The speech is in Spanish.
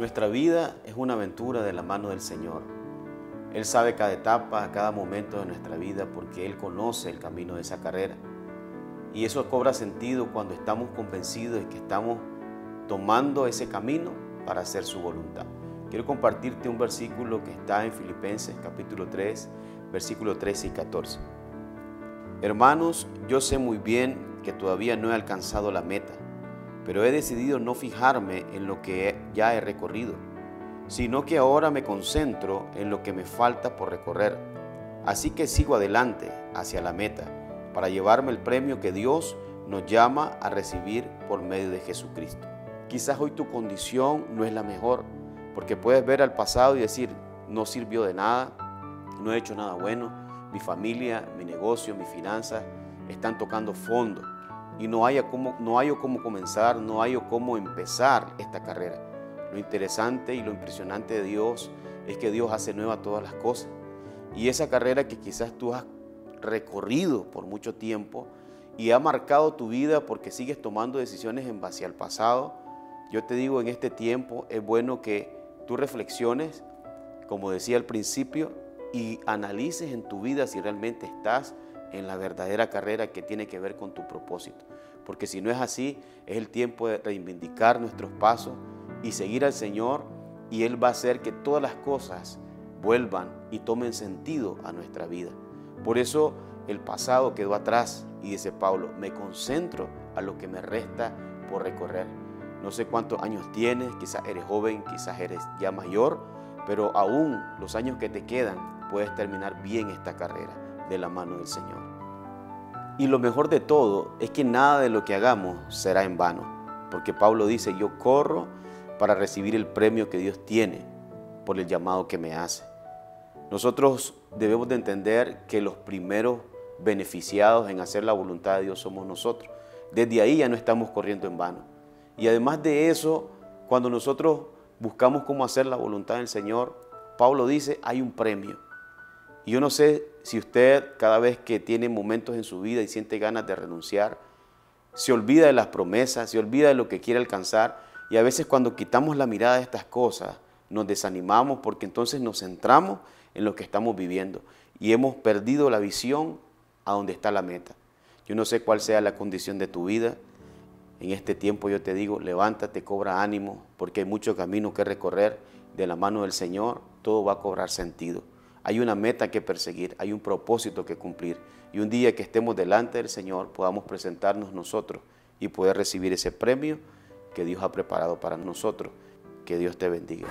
Nuestra vida es una aventura de la mano del Señor. Él sabe cada etapa, cada momento de nuestra vida porque Él conoce el camino de esa carrera. Y eso cobra sentido cuando estamos convencidos de que estamos tomando ese camino para hacer su voluntad. Quiero compartirte un versículo que está en Filipenses capítulo 3, versículo 13 y 14. Hermanos, yo sé muy bien que todavía no he alcanzado la meta, pero he decidido no fijarme en lo que ya he recorrido, sino que ahora me concentro en lo que me falta por recorrer. Así que sigo adelante hacia la meta para llevarme el premio que Dios nos llama a recibir por medio de Jesucristo. Quizás hoy tu condición no es la mejor, porque puedes ver al pasado y decir, no sirvió de nada, no he hecho nada bueno, mi familia, mi negocio, mis finanzas están tocando fondo y no hay cómo, no cómo comenzar, no hay cómo empezar esta carrera. Lo interesante y lo impresionante de Dios es que Dios hace nueva todas las cosas. Y esa carrera que quizás tú has recorrido por mucho tiempo y ha marcado tu vida porque sigues tomando decisiones en base al pasado, yo te digo en este tiempo es bueno que tú reflexiones, como decía al principio, y analices en tu vida si realmente estás en la verdadera carrera que tiene que ver con tu propósito. Porque si no es así, es el tiempo de reivindicar nuestros pasos y seguir al Señor y Él va a hacer que todas las cosas vuelvan y tomen sentido a nuestra vida. Por eso el pasado quedó atrás y dice Pablo, me concentro a lo que me resta por recorrer. No sé cuántos años tienes, quizás eres joven, quizás eres ya mayor, pero aún los años que te quedan puedes terminar bien esta carrera de la mano del Señor. Y lo mejor de todo es que nada de lo que hagamos será en vano, porque Pablo dice, yo corro para recibir el premio que Dios tiene por el llamado que me hace. Nosotros debemos de entender que los primeros beneficiados en hacer la voluntad de Dios somos nosotros. Desde ahí ya no estamos corriendo en vano. Y además de eso, cuando nosotros buscamos cómo hacer la voluntad del Señor, Pablo dice, hay un premio. Yo no sé si usted cada vez que tiene momentos en su vida y siente ganas de renunciar, se olvida de las promesas, se olvida de lo que quiere alcanzar y a veces cuando quitamos la mirada de estas cosas nos desanimamos porque entonces nos centramos en lo que estamos viviendo y hemos perdido la visión a donde está la meta. Yo no sé cuál sea la condición de tu vida. En este tiempo yo te digo, levántate, cobra ánimo, porque hay mucho camino que recorrer de la mano del Señor, todo va a cobrar sentido. Hay una meta que perseguir, hay un propósito que cumplir. Y un día que estemos delante del Señor podamos presentarnos nosotros y poder recibir ese premio que Dios ha preparado para nosotros. Que Dios te bendiga.